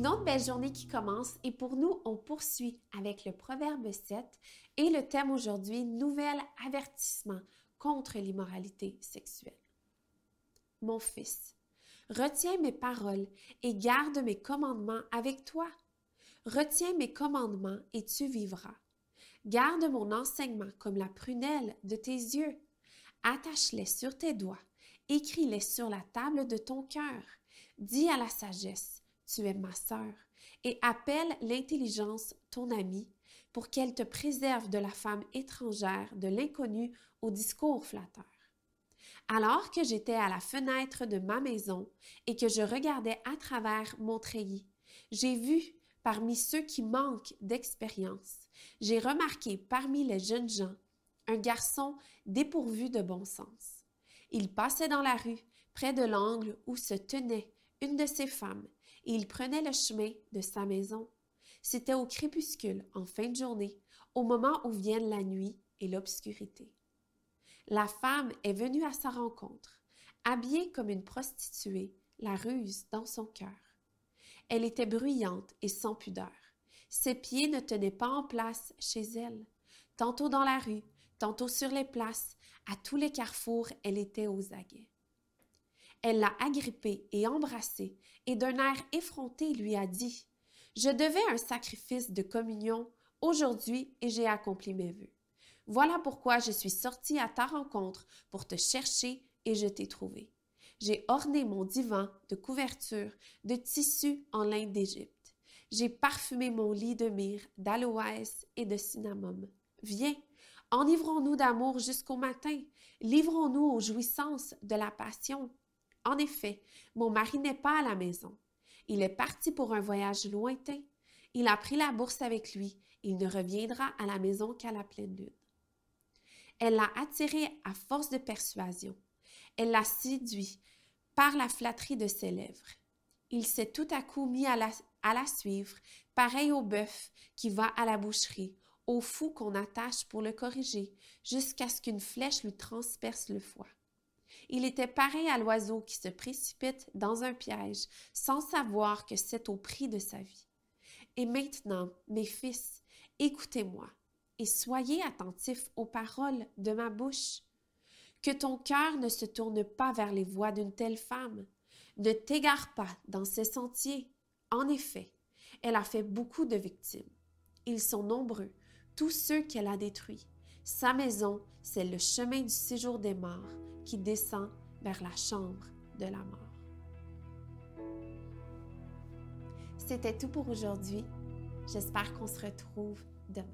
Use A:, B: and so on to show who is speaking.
A: autre belle journée qui commence et pour nous, on poursuit avec le Proverbe 7 et le thème aujourd'hui, nouvel avertissement contre l'immoralité sexuelle. Mon fils, retiens mes paroles et garde mes commandements avec toi. Retiens mes commandements et tu vivras. Garde mon enseignement comme la prunelle de tes yeux. Attache-les sur tes doigts. Écris-les sur la table de ton cœur. Dis à la sagesse, tu es ma sœur, et appelle l'intelligence ton amie, pour qu'elle te préserve de la femme étrangère, de l'inconnu au discours flatteur. Alors que j'étais à la fenêtre de ma maison et que je regardais à travers mon treillis, j'ai vu parmi ceux qui manquent d'expérience, j'ai remarqué parmi les jeunes gens un garçon dépourvu de bon sens. Il passait dans la rue, près de l'angle où se tenait une de ses femmes, et il prenait le chemin de sa maison. C'était au crépuscule, en fin de journée, au moment où viennent la nuit et l'obscurité. La femme est venue à sa rencontre, habillée comme une prostituée, la ruse dans son cœur. Elle était bruyante et sans pudeur. Ses pieds ne tenaient pas en place chez elle. Tantôt dans la rue, tantôt sur les places, à tous les carrefours, elle était aux aguets. Elle l'a agrippé et embrassé, et d'un air effronté lui a dit Je devais un sacrifice de communion aujourd'hui et j'ai accompli mes vœux. Voilà pourquoi je suis sortie à ta rencontre pour te chercher et je t'ai trouvé. J'ai orné mon divan de couverture de tissu en lin d'Égypte. J'ai parfumé mon lit de myrrhe, d'aloès et de cinnamome. Viens, enivrons-nous d'amour jusqu'au matin, livrons-nous aux jouissances de la passion. En effet, mon mari n'est pas à la maison. Il est parti pour un voyage lointain. Il a pris la bourse avec lui. Il ne reviendra à la maison qu'à la pleine lune. Elle l'a attiré à force de persuasion. Elle l'a séduit par la flatterie de ses lèvres. Il s'est tout à coup mis à la, suivre, pareil au bœuf qui va à la boucherie, au fou qu'on attache pour le corriger, jusqu'à ce qu'une flèche lui transperce le foie. Il était pareil à l'oiseau qui se précipite dans un piège sans savoir que c'est au prix de sa vie. Et maintenant, mes fils, écoutez-moi et soyez attentifs aux paroles de ma bouche. Que ton cœur ne se tourne pas vers les voies d'une telle femme. Ne t'égare pas dans ses sentiers. En effet, elle a fait beaucoup de victimes. Ils sont nombreux, tous ceux qu'elle a détruits. Sa maison, c'est le chemin du séjour des morts qui descend vers la chambre de la mort. C'était tout pour aujourd'hui. J'espère qu'on se retrouve demain.